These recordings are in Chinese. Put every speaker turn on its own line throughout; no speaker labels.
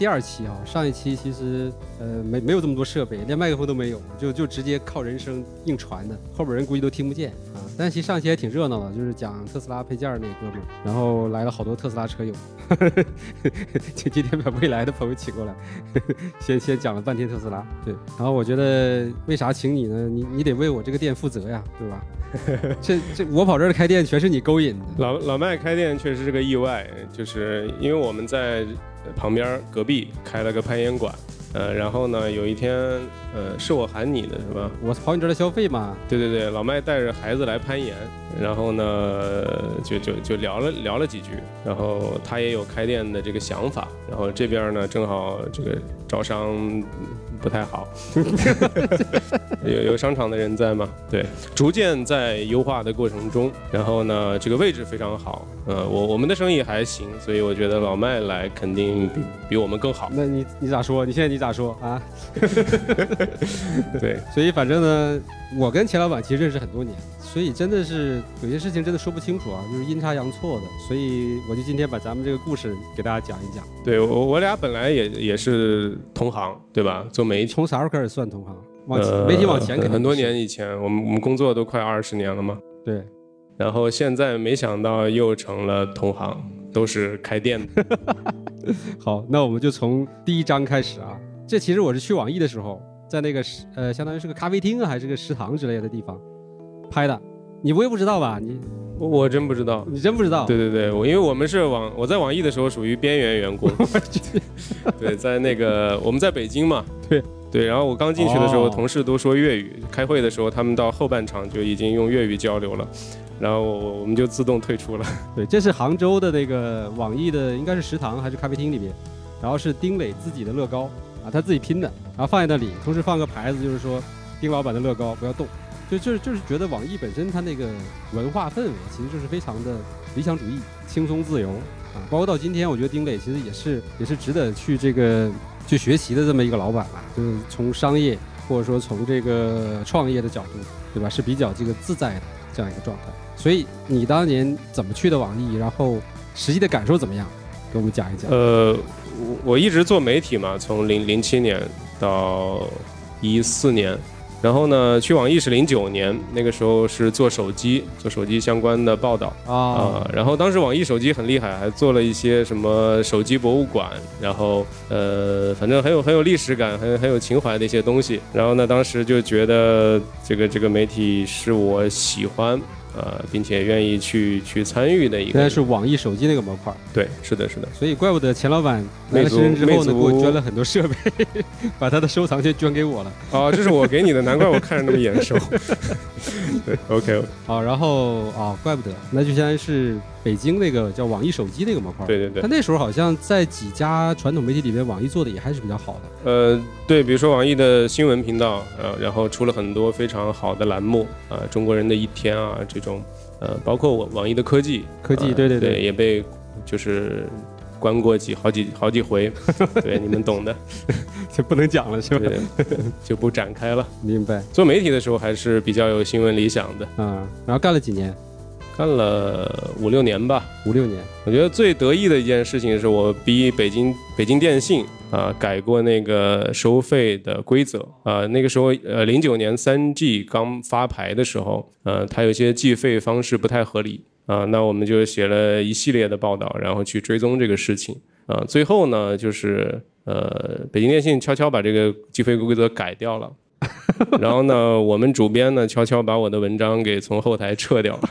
第二期啊，上一期其实呃没没有这么多设备，连麦克风都没有，就就直接靠人声硬传的，后边人估计都听不见啊。但其实上期还挺热闹的，就是讲特斯拉配件那哥们儿，然后来了好多特斯拉车友。今今天把未来的朋友请过来，先先讲了半天特斯拉。对，然后我觉得为啥请你呢？你你得为我这个店负责呀，对吧？这这我跑这儿开店全是你勾引的。
老老麦开店确实是个意外，就是因为我们在旁边隔壁开了个攀岩馆，呃，然后呢有一天，呃，是我喊你的是吧？
我跑你这儿来消费嘛。
对对对，老麦带着孩子来攀岩，然后呢就就就聊了聊了几句，然后他也有开店的这个想法，然后这边呢正好这个招商。不太好，有有商场的人在吗？对，逐渐在优化的过程中，然后呢，这个位置非常好，呃，我我们的生意还行，所以我觉得老麦来肯定比比我们更好。
那你你咋说？你现在你咋说啊？
对，
所以反正呢，我跟钱老板其实认识很多年。所以真的是有些事情真的说不清楚啊，就是阴差阳错的。所以我就今天把咱们这个故事给大家讲一讲。
对我我俩本来也也是同行，对吧？做媒体，
从啥时候开始算同行？往前媒体往前
很多年以前，我们我们工作都快二十年了嘛。
对。
然后现在没想到又成了同行，都是开店的。
好，那我们就从第一章开始啊。这其实我是去网易的时候，在那个呃，相当于是个咖啡厅啊，还是个食堂之类的地方。拍的，你不会不知道吧？你
我我真不知道，
你真不知道？
对对对，我因为我们是网，我在网易的时候属于边缘员工。对，在那个我们在北京嘛，
对
对，然后我刚进去的时候，同事都说粤语，开会的时候他们到后半场就已经用粤语交流了，然后我们就自动退出了。
对，这是杭州的那个网易的，应该是食堂还是咖啡厅里边，然后是丁磊自己的乐高啊，他自己拼的，然后放在那里，同时放个牌子，就是说丁老板的乐高不要动。就就是就是觉得网易本身它那个文化氛围其实就是非常的理想主义、轻松自由啊，包括到今天，我觉得丁磊其实也是也是值得去这个去学习的这么一个老板吧，就是从商业或者说从这个创业的角度，对吧？是比较这个自在的这样一个状态。所以你当年怎么去的网易？然后实际的感受怎么样？给我们讲一讲。
呃，我我一直做媒体嘛，从零零七年到一四年。然后呢，去网易是零九年，那个时候是做手机，做手机相关的报道啊。然后当时网易手机很厉害，还做了一些什么手机博物馆，然后呃，反正很有很有历史感，很很有情怀的一些东西。然后呢，当时就觉得这个这个媒体是我喜欢。呃，并且愿意去去参与的一个，
现在是网易手机那个模块。
对，是的，是的。
所以怪不得钱老板来了深圳之后呢，给我捐了很多设备，把他的收藏先捐给我了。
哦，这是我给你的，难怪我看着那么眼熟。对，OK。
好，然后啊，怪不得，那就相当于是。北京那个叫网易手机那个模块，
对对对，
他那时候好像在几家传统媒体里面，网易做的也还是比较好的。
呃，对，比如说网易的新闻频道，呃，然后出了很多非常好的栏目，啊，中国人的一天啊，这种，呃，包括网网易的科技，
科技，对对
对，也被就是关过几好几好几回，对，你们懂的，
就不能讲了是吧？
就不展开了。
明白。
做媒体的时候还是比较有新闻理想的
啊，然后干了几年。
干了五六年吧，
五六年。
我觉得最得意的一件事情是我逼北京北京电信啊改过那个收费的规则啊。那个时候呃零九年三 G 刚发牌的时候，呃它有些计费方式不太合理啊。那我们就写了一系列的报道，然后去追踪这个事情啊。最后呢，就是呃北京电信悄悄把这个计费规则改掉了。然后呢，我们主编呢悄悄把我的文章给从后台撤掉了。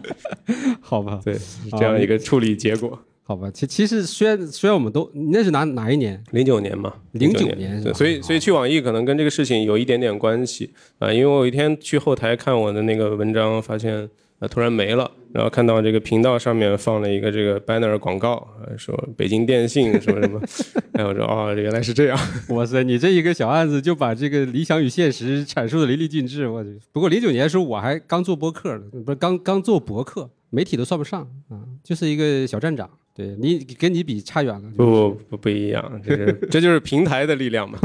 好吧，
对，这样一个处理结果。
好吧，其其实虽然虽然我们都那是哪哪一年？
零九年嘛，
零九年。
所以所以去网易可能跟这个事情有一点点关系啊，因为我有一天去后台看我的那个文章，发现。啊，突然没了，然后看到这个频道上面放了一个这个 banner 广告，说北京电信什么什 么，然后我说哦，原来是这样。
哇塞，你这一个小案子就把这个理想与现实阐述的淋漓尽致。我去不过零九年的时候我还刚做播客呢，不是刚刚做博客，媒体都算不上啊，就是一个小站长。对你跟你比差远了。
不不不不一样，这是这就是平台的力量嘛。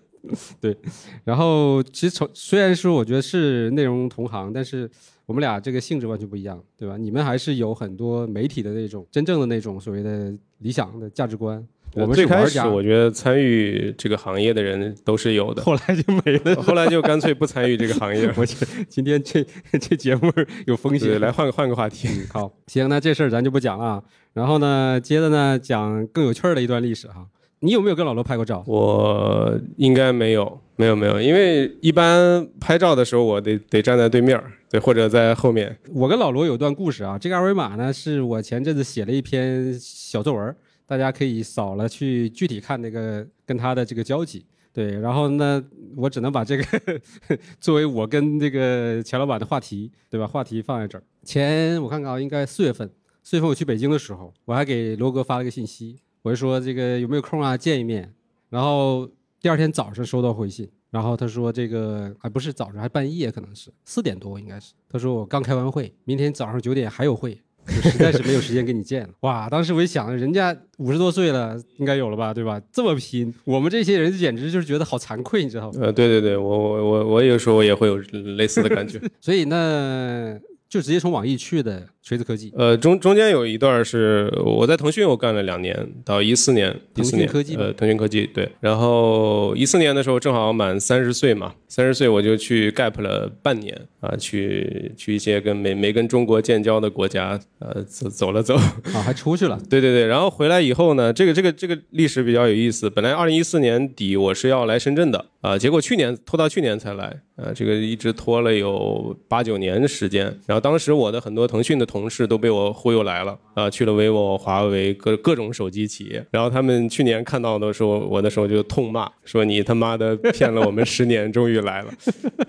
对，然后其实从虽然说我觉得是内容同行，但是。我们俩这个性质完全不一样，对吧？你们还是有很多媒体的那种真正的那种所谓的理想的价值观。我们
最开始
是，
我觉得参与这个行业的人都是有的，
后来就没了。
后来就干脆不参与这个行业了。
我觉得今天这这节目有风，险。
来换个换个话题。
嗯，好，行，那这事儿咱就不讲了啊。然后呢，接着呢讲更有趣儿的一段历史哈。你有没有跟老罗拍过照？
我应该没有，没有，没有，因为一般拍照的时候，我得得站在对面儿，对，或者在后面。
我跟老罗有段故事啊。这个二维码呢，是我前阵子写了一篇小作文，大家可以扫了去具体看那个跟他的这个交集。对，然后呢，我只能把这个 作为我跟这个钱老板的话题，对吧？话题放在这儿。前我看看啊，应该四月份，四月份我去北京的时候，我还给罗哥发了个信息，我就说这个有没有空啊，见一面。然后第二天早上收到回信，然后他说这个还不是早上，还半夜，可能是四点多应该是。他说我刚开完会，明天早上九点还有会，就实在是没有时间跟你见了。哇，当时我一想，人家五十多岁了，应该有了吧，对吧？这么拼，我们这些人简直就是觉得好惭愧，你知道吗？
呃，对对对，我我我我有时候也会有类似的感觉。
所以那，就直接从网易去的锤子科技。
呃，中中间有一段是我在腾讯，我干了两年，到一四年，一四年
腾讯科技
呃，腾讯科技对。然后一四年的时候正好满三十岁嘛，三十岁我就去 gap 了半年啊，去去一些跟没没跟中国建交的国家，呃，走走了走。
啊，还出去了。
对对对，然后回来以后呢，这个这个这个历史比较有意思。本来二零一四年底我是要来深圳的啊、结果去年拖到去年才来，呃，这个一直拖了有八九年的时间。然后当时我的很多腾讯的同同事都被我忽悠来了啊、去了 vivo、华为各各种手机企业。然后他们去年看到的时候，我那时候就痛骂说你他妈的骗了我们十年，终于来了。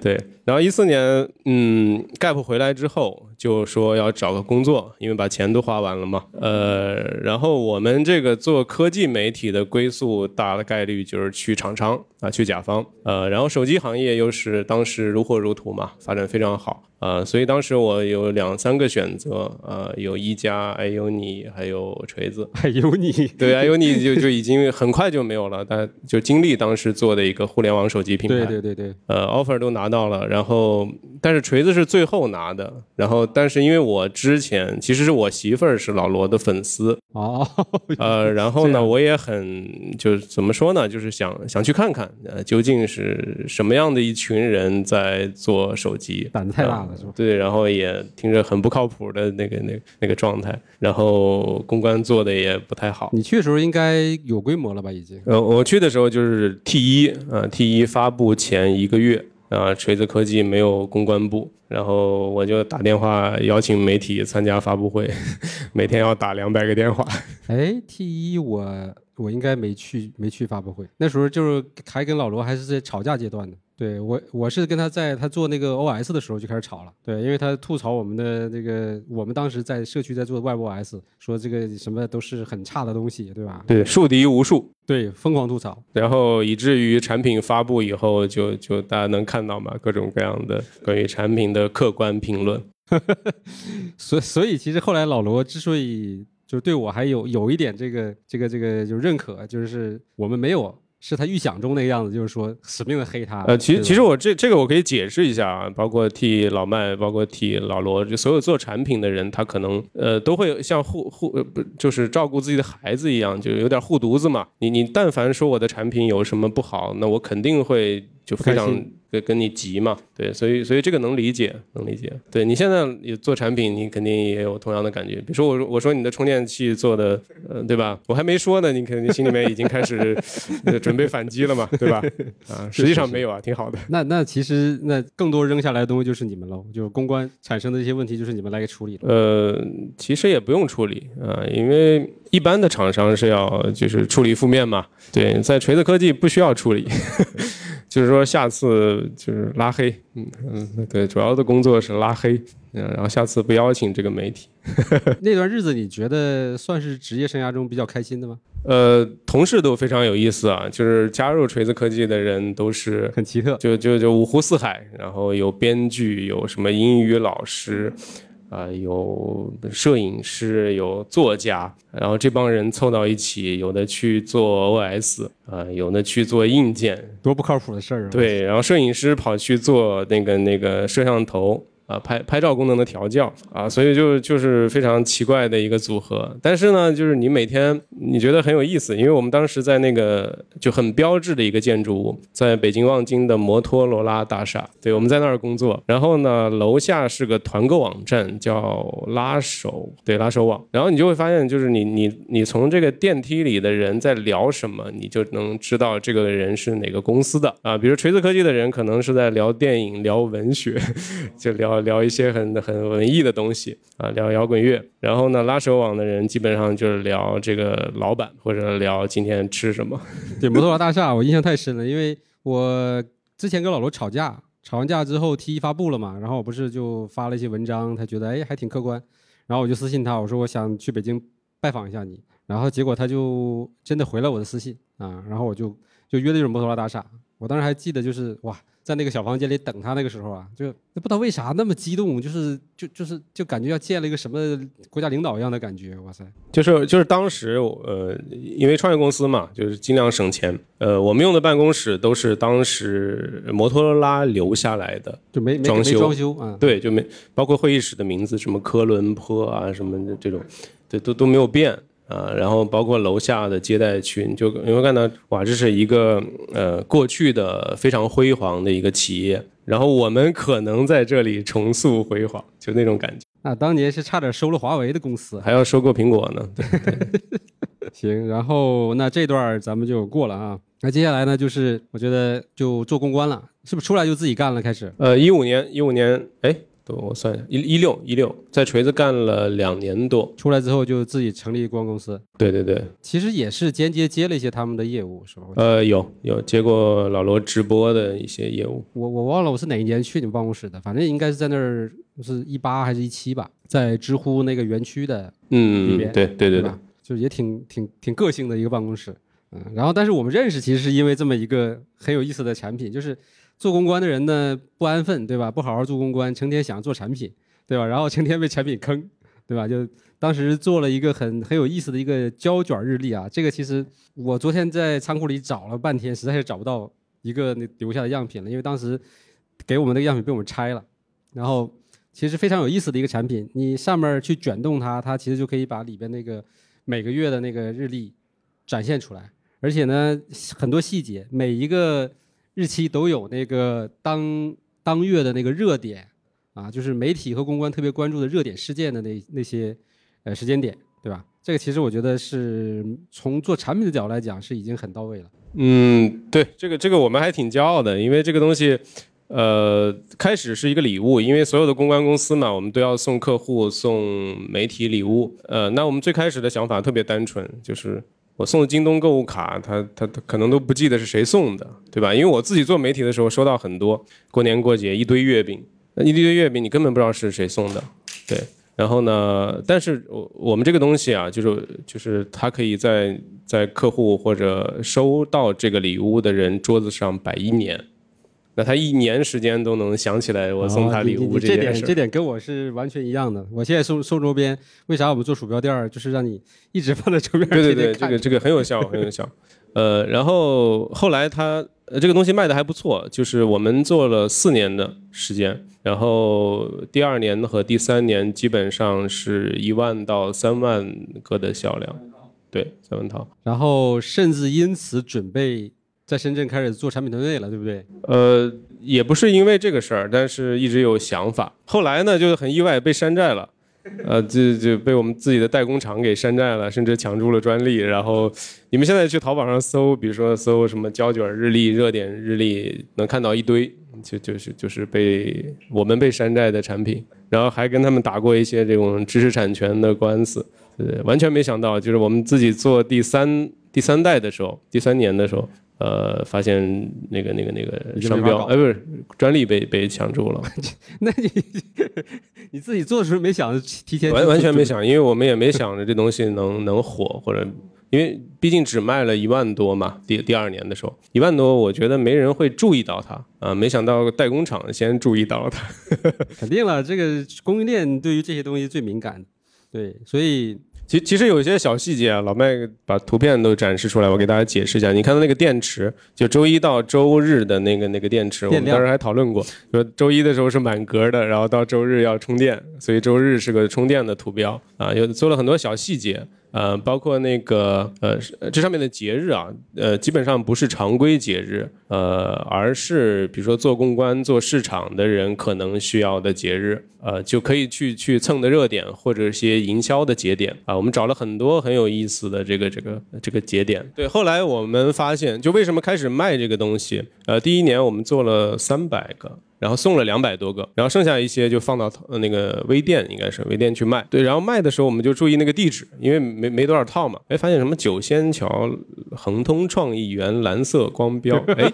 对，然后一四年，嗯，gap 回来之后就说要找个工作，因为把钱都花完了嘛。呃，然后我们这个做科技媒体的归宿，大的概率就是去厂商啊，去甲方。呃，然后手机行业又是当时如火如荼嘛，发展非常好。啊、所以当时我有两三个选择，呃，有一加、还有你，还有锤子。
还有你，
对，还有你就就已经很快就没有了，但就经历当时做的一个互联网手机品牌。
对对对对，
呃，offer 都拿到了，然后但是锤子是最后拿的，然后但是因为我之前其实是我媳妇儿是老罗的粉丝，
哦，
呃，然后呢，我也很就是怎么说呢，就是想想去看看，呃，究竟是什么样的一群人在做手机，
胆子太大了是吧？
对，然后也听着很不靠谱的那个那个那个状态，然后公关做的也不太好。
你去的时候应该有规模了吧？已经。
呃，我去的时候就是 T 一，呃，T 一发布前一个月，啊、锤子科技没有公关部，然后我就打电话邀请媒体参加发布会，每天要打两百个电话。
哎，T 一我我应该没去没去发布会，那时候就是还跟老罗还是在吵架阶段呢。对我我是跟他在他做那个 OS 的时候就开始吵了，对，因为他吐槽我们的这个我们当时在社区在做 WebOS，说这个什么都是很差的东西，对吧？
对，树敌无数，
对，疯狂吐槽。
然后以至于产品发布以后就，就大家能看到嘛，各种各样的关于产品的客观评论。
所所以其实后来老罗之所以就对我还有有一点这个这个这个就认可，就是我们没有是他预想中那个样子，就是说死命的黑他。
呃，其实其实我这这个我可以解释一下啊，包括替老麦，包括替老罗，就所有做产品的人，他可能呃都会像护护呃不就是照顾自己的孩子一样，就有点护犊子嘛。你你但凡说我的产品有什么不好，那我肯定会就非常跟跟你急嘛。对，所以所以这个能理解，能理解。对你现在也做产品，你肯定也有同样的感觉。比如说我我说你的充电器做的，呃，对吧？我还没说呢，你肯定心里面已经开始、呃、准备反击了嘛，对吧？啊，实际上没有啊，挺好的。
那那其实那更多扔下来的东西就是你们喽，就是公关产生的一些问题就是你们来给处理了。
呃，其实也不用处理啊、因为一般的厂商是要就是处理负面嘛。对，在锤子科技不需要处理，就是说下次就是拉黑，嗯嗯，对，主要的工作是拉黑，嗯，然后下次不邀请这个媒体。
那段日子你觉得算是职业生涯中比较开心的吗？
呃，同事都非常有意思啊，就是加入锤子科技的人都是
很奇特。
就就就五湖四海，然后有编剧，有什么英语老师，啊、有摄影师，有作家，然后这帮人凑到一起，有的去做 OS，啊、有的去做硬件，
多不靠谱的事儿啊！，
对，然后摄影师跑去做那个那个摄像头。啊，拍拍照功能的调教啊，所以就就是非常奇怪的一个组合。但是呢，就是你每天你觉得很有意思，因为我们当时在那个就很标志的一个建筑物，在北京望京的摩托罗拉大厦，对，我们在那儿工作。然后呢，楼下是个团购网站，叫拉手，对，拉手网。然后你就会发现，就是你你你从这个电梯里的人在聊什么，你就能知道这个人是哪个公司的啊。比如锤子科技的人可能是在聊电影、聊文学，就聊聊一些很很文艺的东西啊，聊摇滚乐。然后呢，拉手网的人基本上就是聊这个老板或者聊今天吃什么。
对，摩托罗拉大厦我印象太深了，因为我之前跟老罗吵架，吵完架之后 T 一发布了嘛，然后我不是就发了一些文章，他觉得哎还挺客观，然后我就私信他，我说我想去北京拜访一下你，然后结果他就真的回了我的私信啊，然后我就就约的就是摩托罗拉大厦，我当时还记得就是哇。在那个小房间里等他那个时候啊，就不知道为啥那么激动，就是就就是就感觉要见了一个什么国家领导一样的感觉，哇塞！
就是就是当时呃，因为创业公司嘛，就是尽量省钱，呃，我们用的办公室都是当时摩托罗拉留下来的，
就没
装修
装修啊，
对，就没包括会议室的名字，什么科伦坡啊什么的这种，对，都都没有变。啊，然后包括楼下的接待群，就你会看到，哇，这是一个呃过去的非常辉煌的一个企业，然后我们可能在这里重塑辉煌，就那种感觉。
那当年是差点收了华为的公司，
还要收购苹果呢。
对 行，然后那这段咱们就过了啊。那接下来呢，就是我觉得就做公关了，是不是出来就自己干了？开始？
呃，一五年，一五年，哎。我算一下，一一六一六，在锤子干了两年多，
出来之后就自己成立公关公司。
对对对，
其实也是间接接了一些他们的业务，是吧？
呃，有有接过老罗直播的一些业务。
我我忘了我是哪一年去你们办公室的，反正应该是在那儿，是一八还是一七吧，在知乎那个园区的
嗯里边，对对对
对，就也挺挺挺个性的一个办公室。嗯，然后但是我们认识其实是因为这么一个很有意思的产品，就是。做公关的人呢不安分，对吧？不好好做公关，成天想做产品，对吧？然后成天被产品坑，对吧？就当时做了一个很很有意思的一个胶卷日历啊，这个其实我昨天在仓库里找了半天，实在是找不到一个那留下的样品了，因为当时给我们那个样品被我们拆了。然后其实非常有意思的一个产品，你上面去卷动它，它其实就可以把里边那个每个月的那个日历展现出来，而且呢很多细节，每一个。日期都有那个当当月的那个热点，啊，就是媒体和公关特别关注的热点事件的那那些呃时间点，对吧？这个其实我觉得是从做产品的角度来讲是已经很到位了。
嗯，对，这个这个我们还挺骄傲的，因为这个东西，呃，开始是一个礼物，因为所有的公关公司嘛，我们都要送客户送媒体礼物，呃，那我们最开始的想法特别单纯，就是。我送的京东购物卡，他他他可能都不记得是谁送的，对吧？因为我自己做媒体的时候收到很多过年过节一堆月饼，那一堆月饼你根本不知道是谁送的，对。然后呢，但是我我们这个东西啊，就是就是他可以在在客户或者收到这个礼物的人桌子上摆一年。那他一年时间都能想起来我送他礼物
这点，这点跟我是完全一样的。我现在送送周边，为啥我们做鼠标垫儿，就是让你一直放在周边
对对对，这个这个很有效，很有效。呃，然后后来他这个东西卖的还不错，就是我们做了四年的时间，然后第二年和第三年基本上是一万到三万个的销量，对，三万套。
然后甚至因此准备。在深圳开始做产品团队了，对不对？
呃，也不是因为这个事儿，但是一直有想法。后来呢，就很意外被山寨了，呃，就就被我们自己的代工厂给山寨了，甚至抢注了专利。然后你们现在去淘宝上搜，比如说搜什么胶卷日历、热点日历，能看到一堆，就就是就是被我们被山寨的产品。然后还跟他们打过一些这种知识产权的官司，呃，完全没想到，就是我们自己做第三第三代的时候，第三年的时候。呃，发现那个、那个、那个商标，哎，不是专利被被抢注了。
那你 你自己做的时候没想提前？
完完全没想，因为我们也没想着这东西能 能火，或者因为毕竟只卖了一万多嘛。第第二年的时候，一万多，我觉得没人会注意到它啊。没想到代工厂先注意到了它。
肯定了，这个供应链对于这些东西最敏感，对，所以。
其其实有一些小细节啊，老麦把图片都展示出来，我给大家解释一下。你看到那个电池，就周一到周日的那个那个电池，我们当时还讨论过，说周一的时候是满格的，然后到周日要充电，所以周日是个充电的图标啊，有做了很多小细节。呃，包括那个呃，这上面的节日啊，呃，基本上不是常规节日，呃，而是比如说做公关、做市场的人可能需要的节日，呃，就可以去去蹭的热点或者一些营销的节点啊。我们找了很多很有意思的这个这个这个节点。对，后来我们发现，就为什么开始卖这个东西？呃，第一年我们做了三百个。然后送了两百多个，然后剩下一些就放到那个微店，应该是微店去卖。对，然后卖的时候我们就注意那个地址，因为没没多少套嘛。哎，发现什么九仙桥恒通创意园蓝色光标，哎，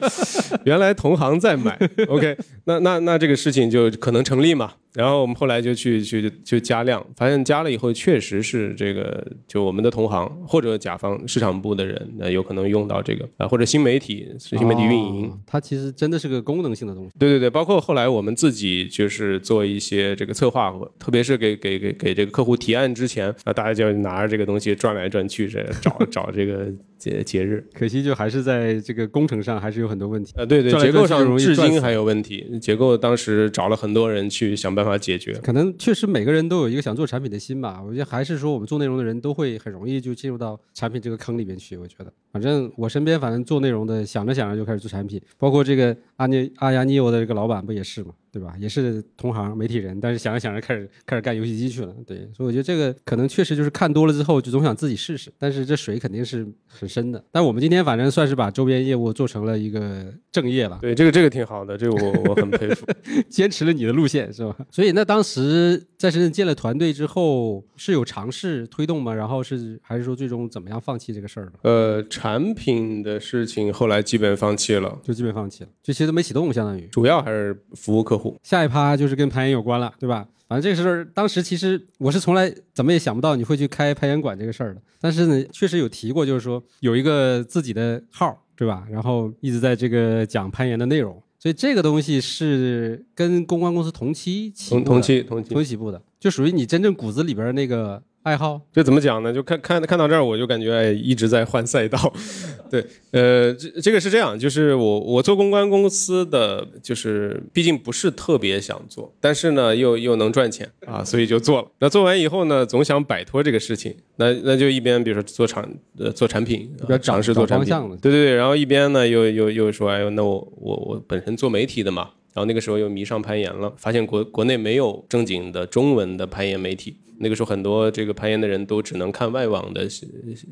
原来同行在买。OK，那那那这个事情就可能成立嘛。然后我们后来就去去就加量，发现加了以后确实是这个，就我们的同行或者甲方市场部的人，那有可能用到这个啊，或者新媒体新媒体运营，
它其实真的是个功能性的东西。
对对对，包括后来我们自己就是做一些这个策划，特别是给给给给这个客户提案之前，啊，大家就拿着这个东西转来转去，这找找这个。节节日，
可惜就还是在这个工程上还是有很多问题。
呃，对对，结构上至今还有问题。结构当时找了很多人去想办法解决。
可能确实每个人都有一个想做产品的心吧。我觉得还是说我们做内容的人都会很容易就进入到产品这个坑里面去。我觉得，反正我身边反正做内容的，想着想着就开始做产品。包括这个阿尼阿亚尼欧的这个老板不也是吗？对吧？也是同行媒体人，但是想着想着开始开始干游戏机去了。对，所以我觉得这个可能确实就是看多了之后就总想自己试试。但是这水肯定是很深的。但我们今天反正算是把周边业务做成了一个正业了。
对，这个这个挺好的，这个我我很佩服，
坚持了你的路线是吧？所以那当时在深圳建了团队之后，是有尝试推动吗？然后是还是说最终怎么样放弃这个事儿了？
呃，产品的事情后来基本放弃了，
就基本放弃了，就其实都没启动，相当于
主要还是服务客户。
下一趴就是跟攀岩有关了，对吧？反正这个事儿，当时其实我是从来怎么也想不到你会去开攀岩馆这个事儿的。但是呢，确实有提过，就是说有一个自己的号，对吧？然后一直在这个讲攀岩的内容，所以这个东西是跟公关公司同期起
同同期同期
同期起步的，就属于你真正骨子里边那个。爱好
这怎么讲呢？就看看看到这儿，我就感觉哎，一直在换赛道。对，呃，这这个是这样，就是我我做公关公司的，就是毕竟不是特别想做，但是呢又又能赚钱啊，所以就做了。那做完以后呢，总想摆脱这个事情，那那就一边比如说做产呃做产品，要尝试做产品，对对对，然后一边呢又又又说哎呦，那我我我本身做媒体的嘛，然后那个时候又迷上攀岩了，发现国国内没有正经的中文的攀岩媒体。那个时候很多这个攀岩的人都只能看外网的信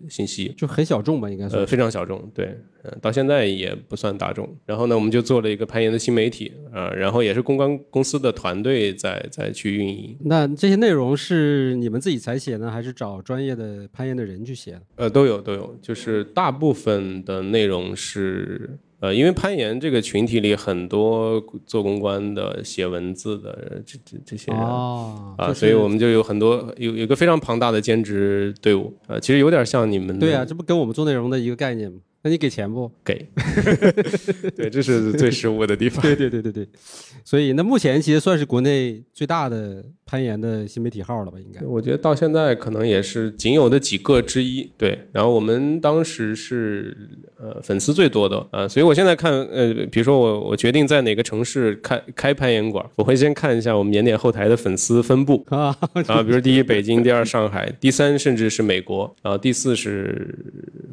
信息，
就很小众吧，应该
呃非常小众，对，嗯，到现在也不算大众。然后呢，我们就做了一个攀岩的新媒体啊，然后也是公关公司的团队在在去运营。
那这些内容是你们自己采写呢，还是找专业的攀岩的人去写？
呃，都有都有，就是大部分的内容是。呃，因为攀岩这个群体里很多做公关的、写文字的这这这些人啊，所以我们就有很多有有一个非常庞大的兼职队伍。呃，其实有点像你们
对啊，这不跟我们做内容的一个概念吗？那你给钱不
给？对，这是最失误的地方。
对对对对对，所以那目前其实算是国内最大的攀岩的新媒体号了吧？应该，
我觉得到现在可能也是仅有的几个之一。对，然后我们当时是呃粉丝最多的啊，所以我现在看呃，比如说我我决定在哪个城市开开攀岩馆，我会先看一下我们年点后台的粉丝分布啊 啊，比如第一北京，第二上海，第三甚至是美国，然后第四是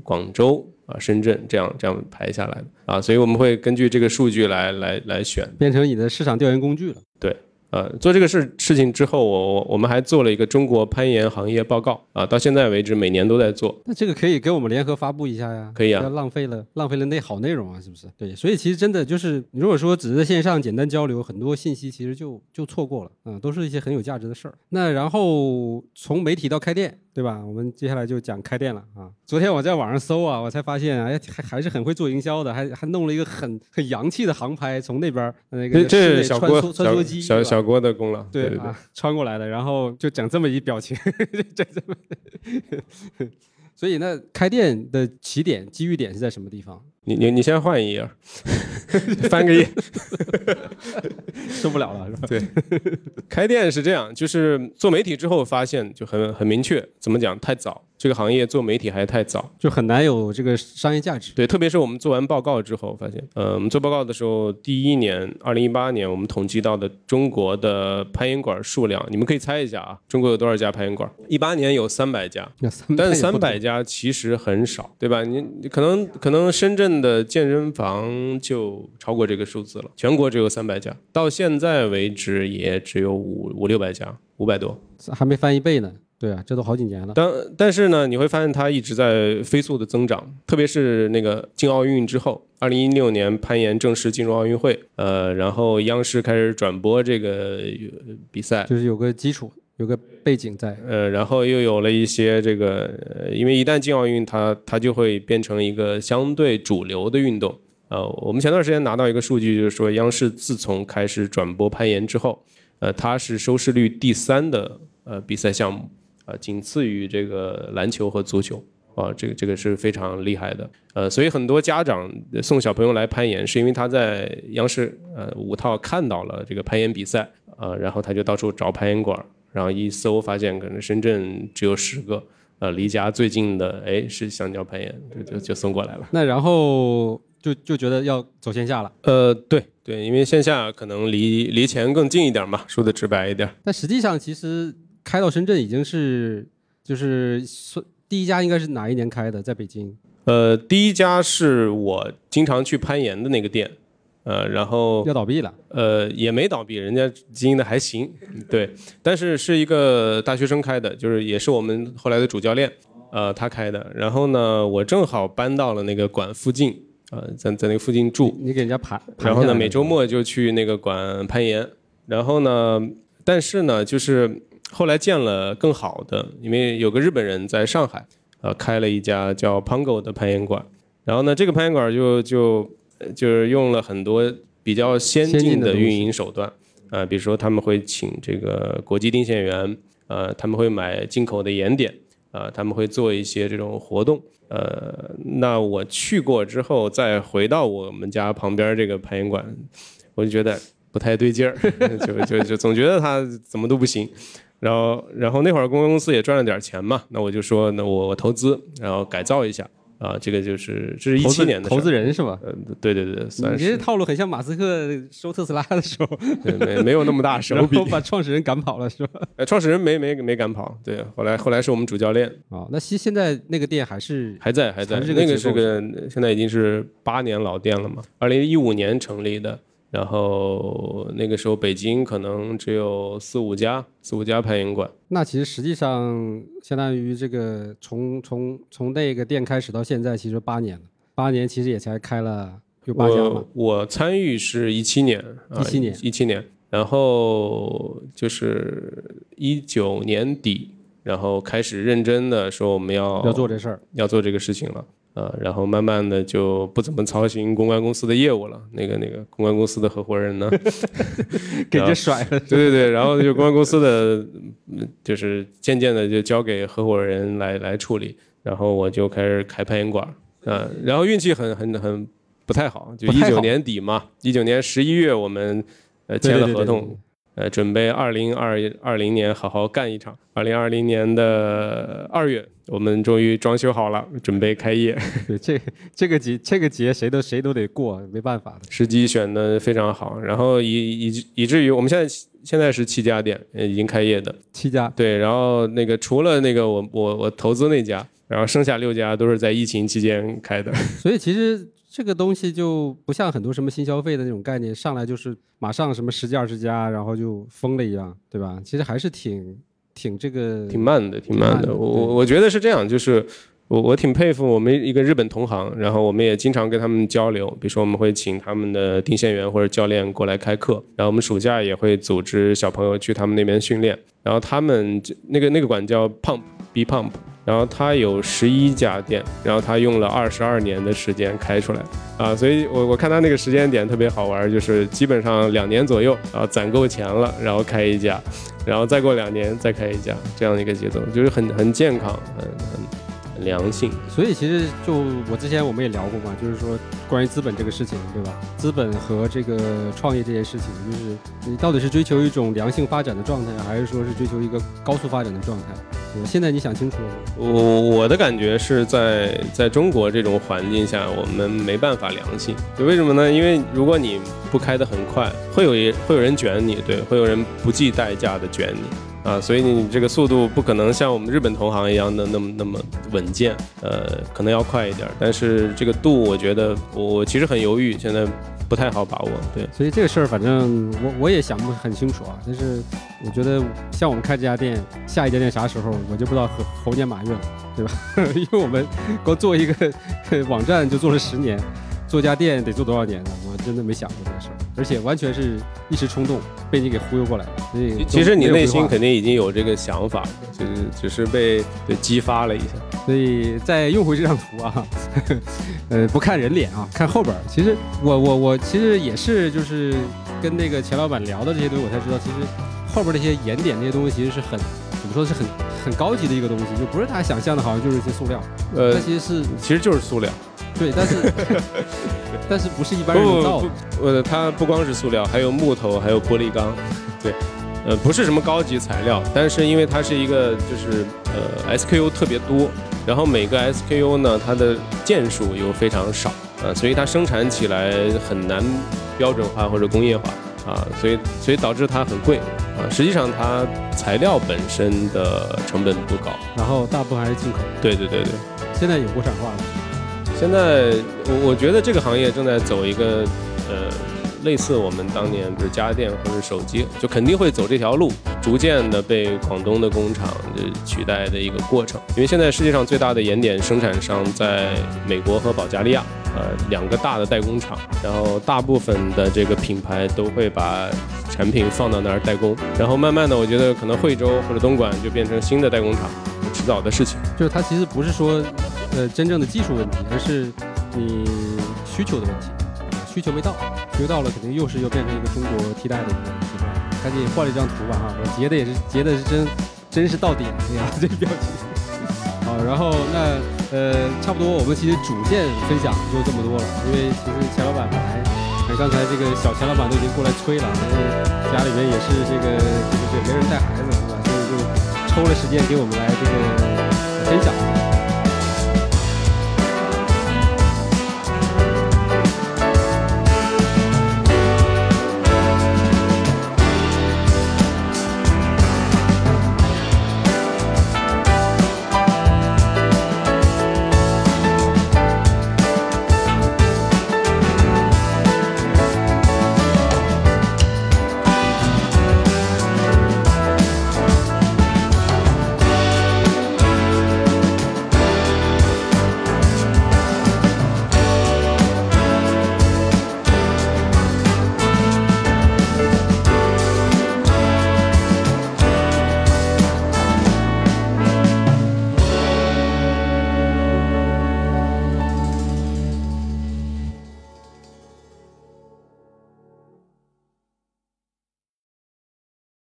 广州。啊，深圳这样这样排下来的啊，所以我们会根据这个数据来来来选，
变成你的市场调研工具了。
对。呃，做这个事事情之后，我我我们还做了一个中国攀岩行业报告啊，到现在为止每年都在做。
那这个可以给我们联合发布一下呀？
可以啊。
要浪费了浪费了那好内容啊，是不是？对，所以其实真的就是，如果说只是在线上简单交流，很多信息其实就就错过了，嗯，都是一些很有价值的事儿。那然后从媒体到开店，对吧？我们接下来就讲开店了啊。昨天我在网上搜啊，我才发现，哎，还还是很会做营销的，还还弄了一个很很洋气的航拍，从那边那个
这是小郭
穿梭机，
小小郭的功劳。
对啊，穿过来的，然后就整这么一表情，这这么，所以那开店的起点机遇点是在什么地方？
你你你先换一页，翻个页。
受不了了是吧？
对，开店是这样，就是做媒体之后发现就很很明确，怎么讲太早，这个行业做媒体还太早，
就很难有这个商业价值。
对，特别是我们做完报告之后发现，呃，我们做报告的时候，第一年二零一八年我们统计到的中国的攀岩馆数量，你们可以猜一下啊，中国有多少家攀岩馆？一八年有三百家，但是三百家其实很少，对吧？你你可能可能深圳的健身房就超过这个数字了，全国只有三百家，到现在为止也只有五五六百家，五百多，
还没翻一倍呢。对啊，这都好几年了。
但但是呢，你会发现它一直在飞速的增长，特别是那个进奥运之后，二零一六年攀岩正式进入奥运会，呃，然后央视开始转播这个比赛，
就是有个基础，有个背景在。
呃，然后又有了一些这个，因为一旦进奥运，它它就会变成一个相对主流的运动。呃，我们前段时间拿到一个数据，就是说央视自从开始转播攀岩之后，呃，它是收视率第三的呃比赛项目。啊，仅次于这个篮球和足球啊，这个这个是非常厉害的。呃，所以很多家长送小朋友来攀岩，是因为他在央视呃五套看到了这个攀岩比赛啊，然后他就到处找攀岩馆，然后一搜发现可能深圳只有十个，呃，离家最近的哎是香蕉攀岩，就就就送过来了。
那然后就就觉得要走线下了。
呃，对对，因为线下可能离离钱更近一点嘛，说的直白一点。
但实际上其实。开到深圳已经是，就是第一家应该是哪一年开的？在北京。
呃，第一家是我经常去攀岩的那个店，呃，然后
要倒闭了。
呃，也没倒闭，人家经营的还行。对，但是是一个大学生开的，就是也是我们后来的主教练，呃，他开的。然后呢，我正好搬到了那个馆附近，呃，在在那个附近住。
你给人家盘。
然后呢，每周末就去那个馆攀岩。然后呢，但是呢，就是。后来见了更好的，因为有个日本人在上海，呃，开了一家叫 Pango 的攀岩馆。然后呢，这个攀岩馆就就就是用了很多比较先进的运营手段，呃，比如说他们会请这个国际定线员，呃，他们会买进口的盐点，呃，他们会做一些这种活动。呃，那我去过之后，再回到我们家旁边这个攀岩馆，我就觉得不太对劲儿，就就就总觉得他怎么都不行。然后，然后那会儿公关公司也赚了点钱嘛，那我就说，那我我投资，然后改造一下啊，这个就是这是一七年的
投资人是吧？
呃，对对对，算是。
你这套路很像马斯克收特斯拉的时候，
没没有那么大手 笔，
把创始人赶跑了是吧？
呃，创始人没没没赶跑，对，后来后来是我们主教练。
哦，那现现在那个店还是
还在还在，那个是个现在已经是八年老店了嘛，二零一五年成立的。然后那个时候北京可能只有四五家，四五家攀岩馆。
那其实实际上相当于这个从从从那个店开始到现在，其实八年了。八年其实也才开了有八家嘛。
我参与是一七年，
一七年，
一七年。然后就是一九年底，然后开始认真的说我们要
要做这事儿，
要做这个事情了。呃，然后慢慢的就不怎么操心公关公司的业务了。那个那个公关公司的合伙人呢，
给这甩了。
对对对，然后就公关公司的，就是渐渐的就交给合伙人来来处理。然后我就开始开攀岩馆，嗯，然后运气很很很不太好，就一九年底嘛，一九年十一月我们呃签了合同。呃，准备二零二二零年好好干一场。二零二零年的二月，我们终于装修好了，准备开业。
对，这这个节这个节谁都谁都得过，没办法的。
时机选的非常好，然后以以以至于我们现在现在是七家店，已经开业的
七家。
对，然后那个除了那个我我我投资那家，然后剩下六家都是在疫情期间开的。
所以其实。这个东西就不像很多什么新消费的那种概念，上来就是马上什么十几二十家，然后就疯了一样，对吧？其实还是挺挺这个
挺慢的，挺慢的。我我觉得是这样，就是我我挺佩服我们一个日本同行，然后我们也经常跟他们交流，比如说我们会请他们的定线员或者教练过来开课，然后我们暑假也会组织小朋友去他们那边训练，然后他们那个那个馆叫 Pump B Pump。然后他有十一家店，然后他用了二十二年的时间开出来，啊，所以我我看他那个时间点特别好玩，就是基本上两年左右，啊攒够钱了，然后开一家，然后再过两年再开一家，这样的一个节奏，就是很很健康，很很很良性。
所以其实就我之前我们也聊过嘛，就是说关于资本这个事情，对吧？资本和这个创业这件事情，就是你到底是追求一种良性发展的状态，还是说是追求一个高速发展的状态？现在你想清楚了吗？
我我的感觉是在在中国这种环境下，我们没办法良性。就为什么呢？因为如果你不开得很快，会有一会有人卷你，对，会有人不计代价的卷你啊。所以你这个速度不可能像我们日本同行一样的那么那么稳健，呃，可能要快一点。但是这个度，我觉得我其实很犹豫，现在。不太好把握，对，
所以这个事儿反正我我也想不很清楚啊。但是我觉得像我们开这家店，下一家店啥时候我就不知道猴猴年马月了，对吧？因为我们光做一个 网站就做了十年，做家电得做多少年呢？我真的没想过这个事儿，而且完全是一时冲动被你给忽悠过来的。所以
其实你内心肯定已经有这个想法，就是只是被被激发了一下。
所以再用回这张图啊。呃，不看人脸啊，看后边。其实我我我其实也是，就是跟那个钱老板聊的这些东西，我才知道，其实后边那些盐点那些东西，其实是很怎么说是很很高级的一个东西，就不是他想象的，好像就是一些塑料。呃，它其实是
其实就是塑料。
对，但是 但是不是一般人造的。
呃，它不光是塑料，还有木头，还有玻璃钢。对，呃，不是什么高级材料，但是因为它是一个就是呃 SKU 特别多。然后每个 SKU 呢，它的件数又非常少啊，所以它生产起来很难标准化或者工业化啊，所以所以导致它很贵啊。实际上它材料本身的成本不高，
然后大部分还是进口。
对对对对。
现在有国产化了。
现在我我觉得这个行业正在走一个呃。类似我们当年不是家电或者手机，就肯定会走这条路，逐渐的被广东的工厂取代的一个过程。因为现在世界上最大的盐点生产商在美国和保加利亚，呃，两个大的代工厂，然后大部分的这个品牌都会把产品放到那儿代工，然后慢慢的，我觉得可能惠州或者东莞就变成新的代工厂，迟早的事情。
就是它其实不是说，呃，真正的技术问题，而是你需求的问题。需求没到，需求到了，肯定又是又变成一个中国替代的一个阶段。赶紧换了一张图吧哈，我截的也是截的是真，真是到点哎呀，这个标题。好，然后那呃，差不多我们其实主线分享就这么多了，因为其实钱老板本来，刚才这个小钱老板都已经过来催了，因为家里面也是这个就是没人带孩子是吧？所以就抽了时间给我们来这个分享。